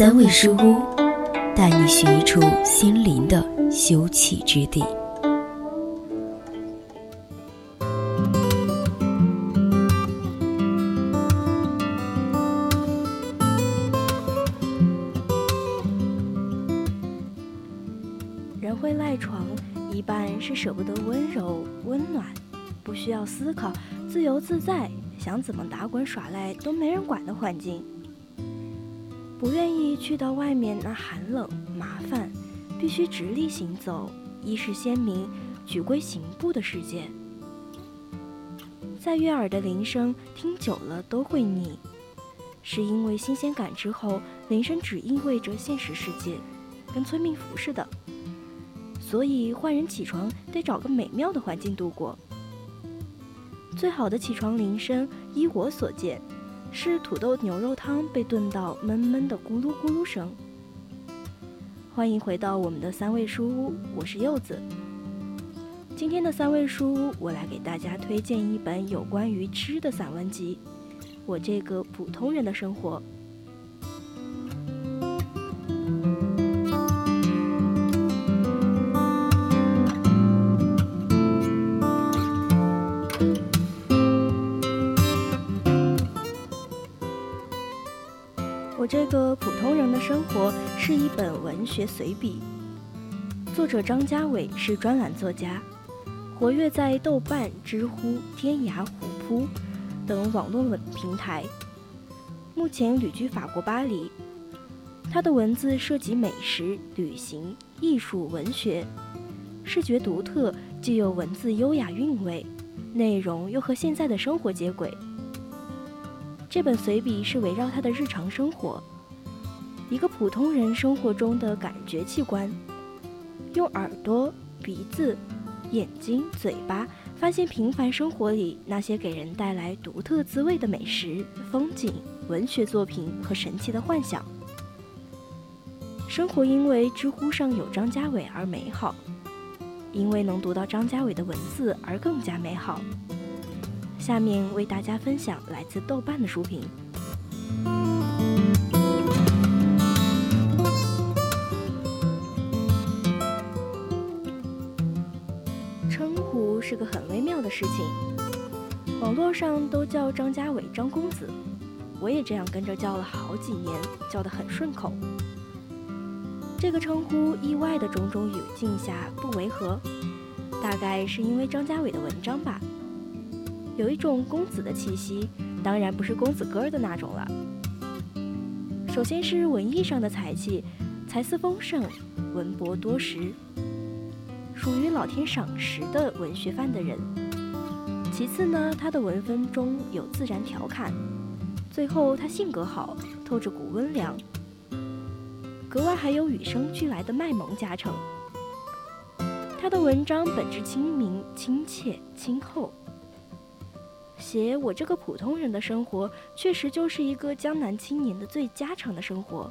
三味书屋，带你寻一处心灵的休憩之地。人会赖床，一半是舍不得温柔温暖，不需要思考，自由自在，想怎么打滚耍赖都没人管的环境。不愿意去到外面那寒冷麻烦，必须直立行走，意识鲜明，举归行步的世界。在悦耳的铃声听久了都会腻，是因为新鲜感之后，铃声只意味着现实世界，跟催命符似的。所以换人起床得找个美妙的环境度过。最好的起床铃声，依我所见。是土豆牛肉汤被炖到闷闷的咕噜咕噜声。欢迎回到我们的三味书屋，我是柚子。今天的三味书屋，我来给大家推荐一本有关于吃的散文集，《我这个普通人的生活》。我这个普通人的生活是一本文学随笔，作者张家伟是专栏作家，活跃在豆瓣、知乎、天涯、虎扑等网络文平台。目前旅居法国巴黎，他的文字涉及美食、旅行、艺术、文学，视觉独特，既有文字优雅韵味，内容又和现在的生活接轨。这本随笔是围绕他的日常生活，一个普通人生活中的感觉器官，用耳朵、鼻子、眼睛、嘴巴，发现平凡生活里那些给人带来独特滋味的美食、风景、文学作品和神奇的幻想。生活因为知乎上有张家伟而美好，因为能读到张家伟的文字而更加美好。下面为大家分享来自豆瓣的书评。称呼是个很微妙的事情，网络上都叫张家伟张公子，我也这样跟着叫了好几年，叫得很顺口。这个称呼意外的种种语境下不违和，大概是因为张家伟的文章吧。有一种公子的气息，当然不是公子哥的那种了。首先是文艺上的才气，才思丰盛，文博多识，属于老天赏识的文学范的人。其次呢，他的文风中有自然调侃，最后他性格好，透着股温良，格外还有与生俱来的卖萌加成。他的文章本质亲民、亲切、亲厚。写我这个普通人的生活，确实就是一个江南青年的最家常的生活。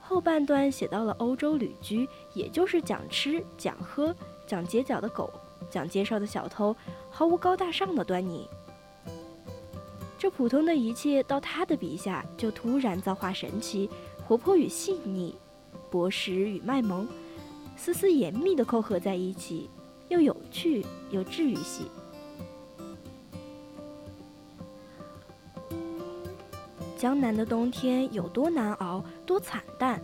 后半段写到了欧洲旅居，也就是讲吃、讲喝、讲街角的狗、讲街上的小偷，毫无高大上的端倪。这普通的一切，到他的笔下就突然造化神奇，活泼与细腻，博识与卖萌，丝丝严密的扣合在一起，又有趣又治愈系。江南的冬天有多难熬，多惨淡。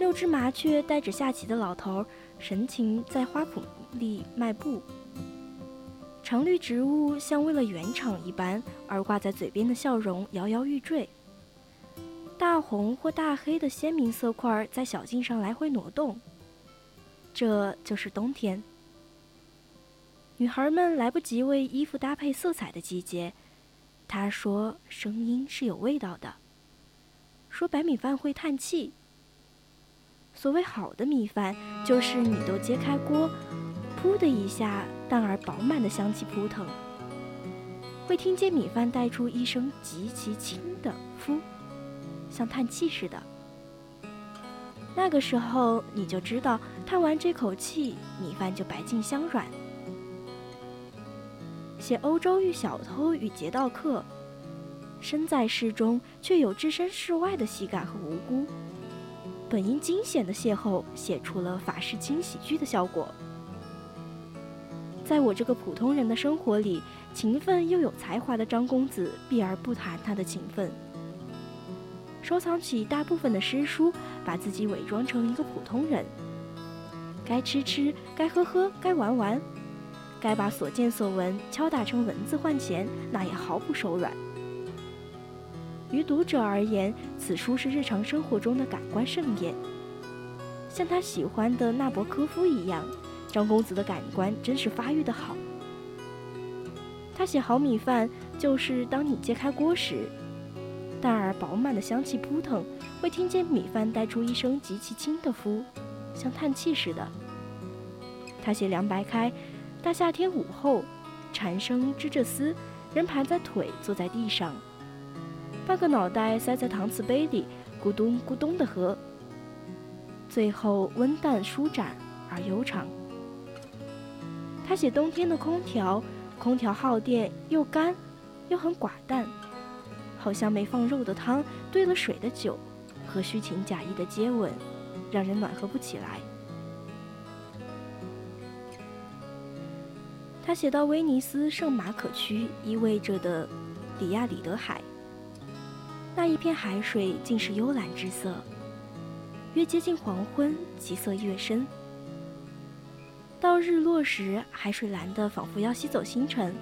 六只麻雀带着下棋的老头，神情在花圃里迈步。常绿植物像为了圆场一般，而挂在嘴边的笑容摇摇欲坠。大红或大黑的鲜明色块在小径上来回挪动。这就是冬天。女孩们来不及为衣服搭配色彩的季节。他说：“声音是有味道的。”说白米饭会叹气。所谓好的米饭，就是米都揭开锅，噗的一下，淡而饱满的香气扑腾，会听见米饭带出一声极其轻的“噗”，像叹气似的。那个时候，你就知道叹完这口气，米饭就白净香软。写欧洲遇小偷与劫道客，身在市中却有置身事外的喜感和无辜。本应惊险的邂逅，写出了法式轻喜剧的效果。在我这个普通人的生活里，勤奋又有才华的张公子避而不谈他的勤奋，收藏起大部分的诗书，把自己伪装成一个普通人。该吃吃，该喝喝，该玩玩，该把所见所闻敲打成文字换钱，那也毫不手软。于读者而言，此书是日常生活中的感官盛宴。像他喜欢的纳博科夫一样，张公子的感官真是发育的好。他写好米饭，就是当你揭开锅时，淡而饱满的香气扑腾，会听见米饭带出一声极其轻的“呼”，像叹气似的。他写凉白开，大夏天午后，蝉声织着丝，人盘在腿，坐在地上。半个脑袋塞在搪瓷杯里，咕咚咕咚的喝。最后温淡舒展而悠长。他写冬天的空调，空调耗电又干，又很寡淡，好像没放肉的汤兑了水的酒，和虚情假意的接吻，让人暖和不起来。他写到威尼斯圣马可区依偎着的里亚里德海。那一片海水竟是幽蓝之色，越接近黄昏，其色越深。到日落时，海水蓝得仿佛要吸走星辰，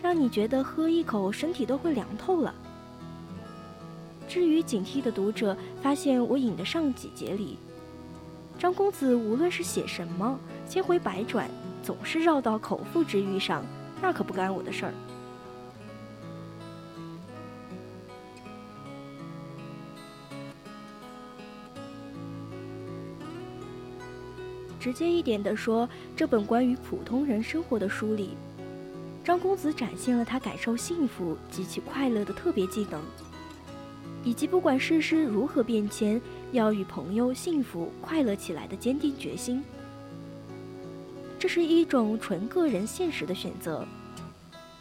让你觉得喝一口，身体都会凉透了。至于警惕的读者，发现我引得上几节里，张公子无论是写什么，千回百转，总是绕到口腹之欲上，那可不干我的事儿。直接一点的说，这本关于普通人生活的书里，张公子展现了他感受幸福及其快乐的特别技能，以及不管世事如何变迁，要与朋友幸福快乐起来的坚定决心。这是一种纯个人现实的选择。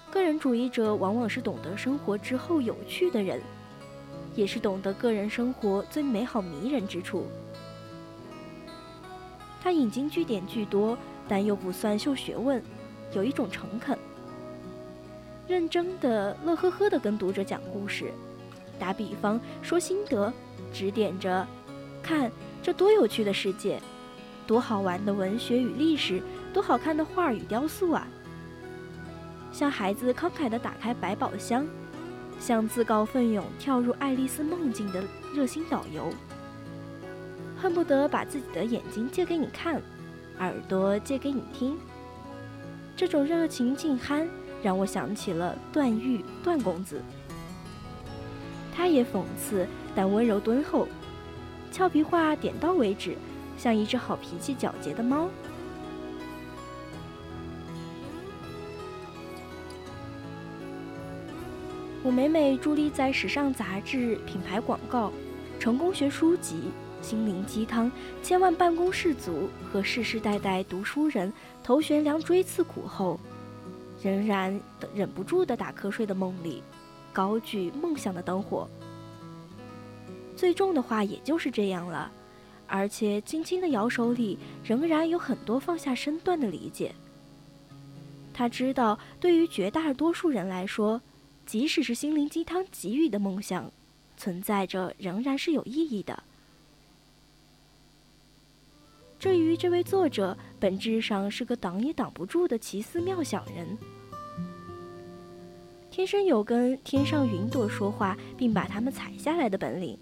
个人主义者往往是懂得生活之后有趣的人，也是懂得个人生活最美好迷人之处。他引经据典巨多，但又不算秀学问，有一种诚恳，认真的、乐呵呵的跟读者讲故事，打比方说心得，指点着，看这多有趣的世界，多好玩的文学与历史，多好看的画与雕塑啊！像孩子慷慨地打开百宝箱，像自告奋勇跳入爱丽丝梦境的热心导游。恨不得把自己的眼睛借给你看，耳朵借给你听。这种热情劲酣，让我想起了段誉段公子。他也讽刺，但温柔敦厚，俏皮话点到为止，像一只好脾气、皎洁的猫。我每每伫立在时尚杂志、品牌广告、成功学书籍。心灵鸡汤，千万办公室族和世世代代读书人头悬梁锥刺股后，仍然忍不住的打瞌睡的梦里，高举梦想的灯火。最重的话也就是这样了，而且轻轻的摇手里仍然有很多放下身段的理解。他知道，对于绝大多数人来说，即使是心灵鸡汤给予的梦想，存在着仍然是有意义的。至于这位作者，本质上是个挡也挡不住的奇思妙想人，天生有跟天上云朵说话，并把它们采下来的本领。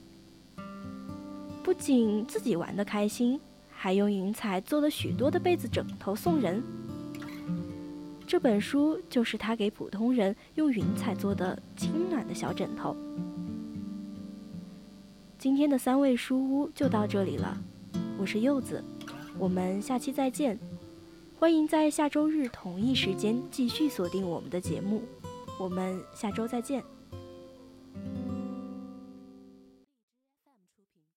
不仅自己玩得开心，还用云彩做了许多的被子枕头送人。这本书就是他给普通人用云彩做的轻暖的小枕头。今天的三味书屋就到这里了，我是柚子，我们下期再见。欢迎在下周日同一时间继续锁定我们的节目，我们下周再见。